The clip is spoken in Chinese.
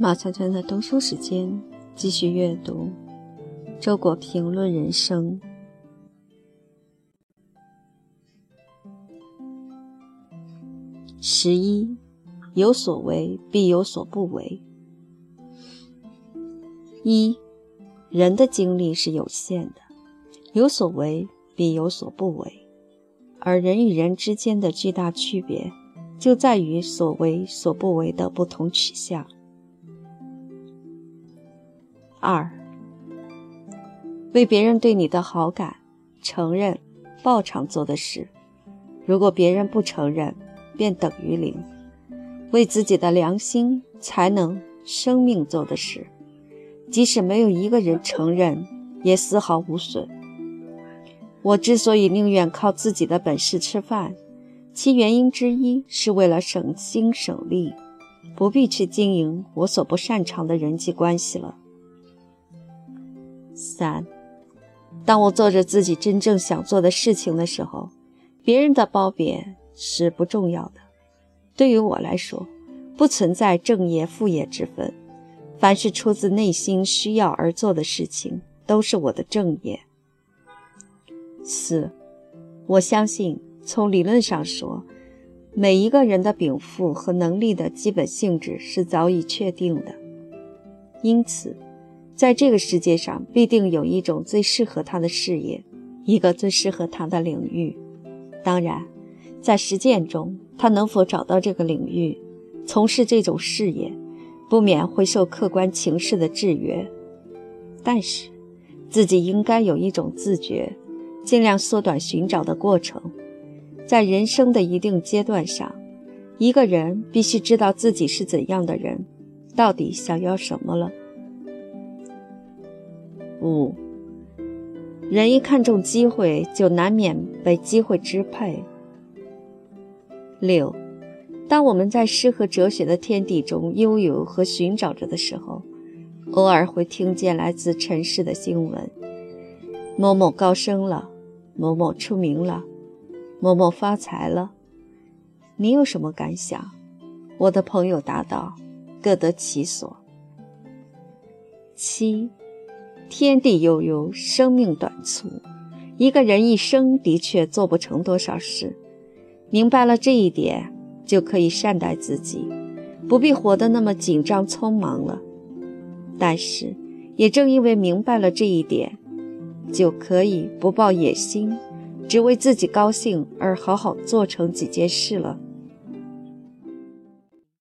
马圈圈的读书时间，继续阅读《周国评论人生》。十一，有所为必有所不为。一，人的精力是有限的，有所为必有所不为，而人与人之间的巨大区别，就在于所为所不为的不同取向。二，为别人对你的好感承认、报偿做的事，如果别人不承认，便等于零；为自己的良心、才能、生命做的事，即使没有一个人承认，也丝毫无损。我之所以宁愿靠自己的本事吃饭，其原因之一是为了省心省力，不必去经营我所不擅长的人际关系了。三，当我做着自己真正想做的事情的时候，别人的褒贬是不重要的。对于我来说，不存在正业副业之分。凡是出自内心需要而做的事情，都是我的正业。四，我相信，从理论上说，每一个人的禀赋和能力的基本性质是早已确定的，因此。在这个世界上，必定有一种最适合他的事业，一个最适合他的领域。当然，在实践中，他能否找到这个领域，从事这种事业，不免会受客观情势的制约。但是，自己应该有一种自觉，尽量缩短寻找的过程。在人生的一定阶段上，一个人必须知道自己是怎样的人，到底想要什么了。五，人一看重机会，就难免被机会支配。六，当我们在诗和哲学的天地中悠游和寻找着的时候，偶尔会听见来自尘世的新闻：某某高升了，某某出名了，某某发财了。你有什么感想？我的朋友答道：各得其所。七。天地悠悠，生命短促。一个人一生的确做不成多少事，明白了这一点，就可以善待自己，不必活得那么紧张匆忙了。但是，也正因为明白了这一点，就可以不抱野心，只为自己高兴而好好做成几件事了。